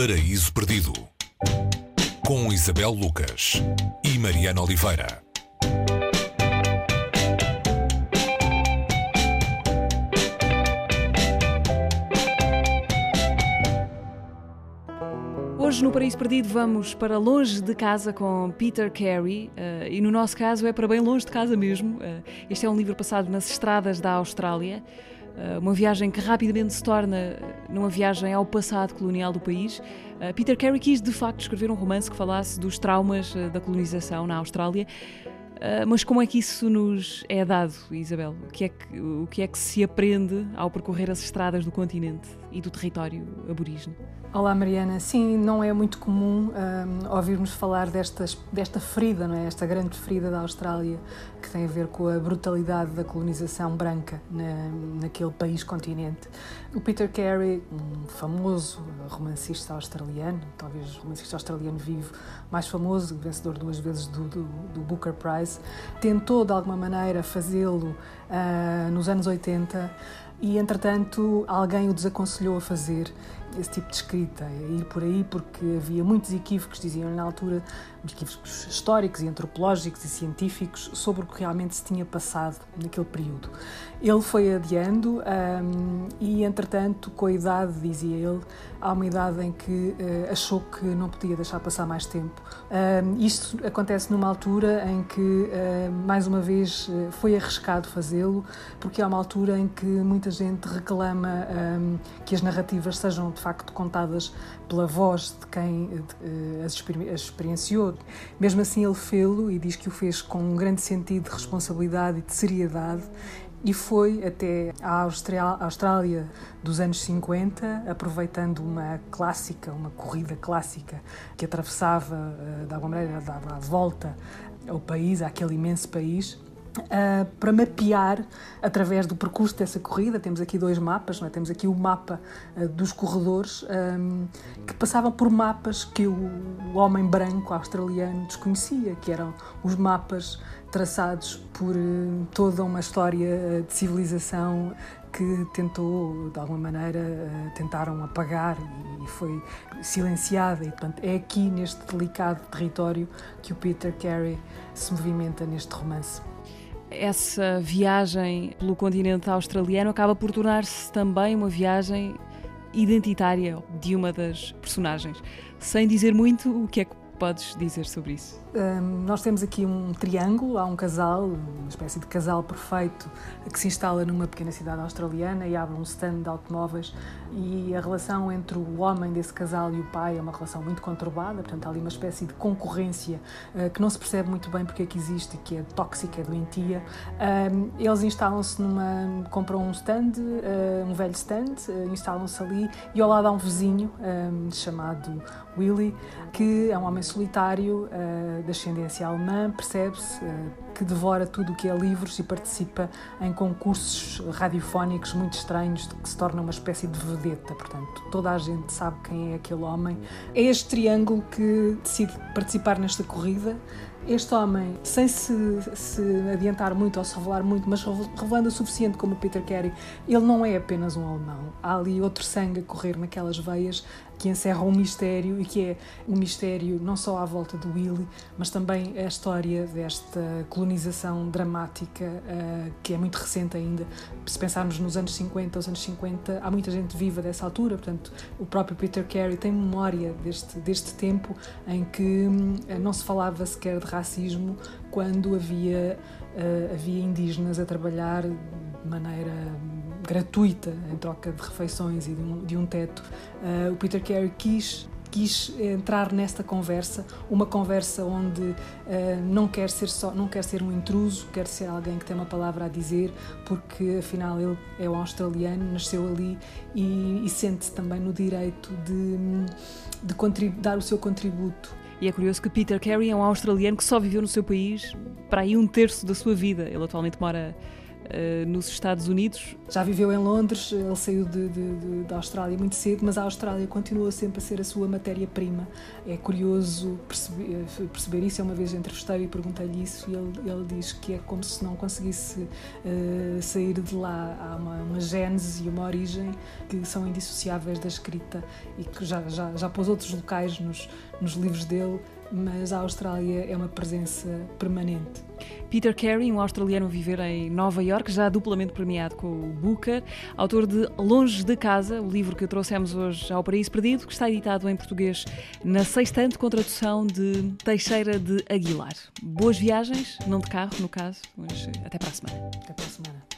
Paraíso Perdido com Isabel Lucas e Mariana Oliveira. Hoje no Paraíso Perdido vamos para longe de casa com Peter Carey uh, e no nosso caso é para bem longe de casa mesmo. Uh, este é um livro passado nas estradas da Austrália. Eh, uma viagem que rapidamente se torna numa viagem ao passado colonial do país. Eh, Peter Carey quis de facto escrever um romance que falasse dos traumas eh, da colonização na Austrália. mas como é que isso nos é dado, Isabel? O que, é que, o que é que se aprende ao percorrer as estradas do continente e do território aborígene? Olá Mariana, sim, não é muito comum um, ouvirmos falar desta ferida, não é? esta grande ferida da Austrália que tem a ver com a brutalidade da colonização branca na, naquele país-continente. O Peter Carey, um famoso romancista australiano, talvez o romancista australiano vivo mais famoso, vencedor duas vezes do, do, do Booker Prize, tentou de alguma maneira fazê-lo uh, nos anos 80 e entretanto alguém o desaconselhou a fazer esse tipo de escrita, a ir por aí, porque havia muitos equívocos, diziam na altura, equívocos históricos e antropológicos e científicos sobre o que realmente se tinha passado naquele período. Ele foi adiando um, e, entretanto, com a idade, dizia ele, há uma idade em que uh, achou que não podia deixar passar mais tempo. Um, isto acontece numa altura em que, uh, mais uma vez, uh, foi arriscado fazê-lo, porque há uma altura em que muita gente reclama um, que as narrativas sejam de facto contadas pela voz de quem as experienciou. Mesmo assim, ele fê-lo e diz que o fez com um grande sentido de responsabilidade e de seriedade e foi até a Austrália dos anos 50, aproveitando uma clássica, uma corrida clássica que atravessava, eh, de alguma maneira, dava a volta ao país, àquele imenso país, Uh, para mapear através do percurso dessa corrida. Temos aqui dois mapas, é? temos aqui o mapa uh, dos corredores um, que passavam por mapas que o, o, homem branco australiano desconhecia, que eram os mapas traçados por uh, toda uma história de civilização que tentou, de alguma maneira, tentaram apagar e foi silenciada. E, portanto, é aqui, neste delicado território, que o Peter Carey se movimenta neste romance essa viagem pelo continente australiano acaba por tornar-se também uma viagem identitária de uma das personagens. Sem dizer muito, o que é que podes dizer sobre isso? Um, nós temos aqui um triângulo, há um casal, uma espécie de casal perfeito, que se instala numa pequena cidade australiana e abre um stand de automóveis e a relação entre o homem desse casal e o pai é uma relação muito conturbada, portanto há ali uma espécie de concorrência uh, que não se percebe muito bem porque é que existe, que é tóxica, é doentia. Um, eles instalam-se numa, compram um stand, uh, um velho stand, uh, instalam-se ali e ao lado há um vizinho um, chamado Willy, que é um homem solitário de ascendência alemã, percebe-se que devora tudo o que é livros e participa em concursos radiofónicos muito estranhos, que se torna uma espécie de vedeta. Portanto, toda a gente sabe quem é aquele homem. É este triângulo que decide participar nesta corrida. Este homem, sem se, se adiantar muito ou se revelar muito, mas revelando o suficiente como Peter Carey, ele não é apenas um alemão. Há ali outro sangue a correr naquelas veias que encerra um mistério e que é um mistério não só à volta do Willy, mas também a história desta colonização dramática uh, que é muito recente ainda. Se pensarmos nos anos 50, os anos 50, há muita gente viva dessa altura, portanto, o próprio Peter Carey tem memória deste, deste tempo em que uh, não se falava sequer de racismo quando havia, uh, havia indígenas a trabalhar de maneira gratuita em troca de refeições e de um, de um teto. O Peter Carey quis quis entrar nesta conversa, uma conversa onde uh, não quer ser só, não quer ser um intruso, quer ser alguém que tem uma palavra a dizer, porque afinal ele é um australiano, nasceu ali e, e sente-se também no direito de, de dar o seu contributo. E é curioso que Peter Carey é um australiano que só viveu no seu país para aí um terço da sua vida. Ele atualmente mora uh, nos Estados Unidos. Já viveu em Londres, ele saiu de, de, de, da Austrália muito cedo, mas a Austrália continua sempre a ser a sua matéria-prima. É curioso perceber, perceber isso. Uma vez entrevistei e perguntei-lhe isso e ele, ele diz que é como se não conseguisse uh, sair de lá. Há uma, uma gênese e uma origem que são indissociáveis da escrita e que já, já, já pôs outros locais nos, nos livros dele mas a Austrália é uma presença permanente. Peter Carey, um australiano a viver em Nova York, já duplamente premiado com o Booker, autor de Longe de Casa, o livro que trouxemos hoje ao Paraíso Perdido, que está editado em português na sextante com tradução de Teixeira de Aguilar. Boas viagens, não de carro, no caso, mas até para a semana. Até para a semana.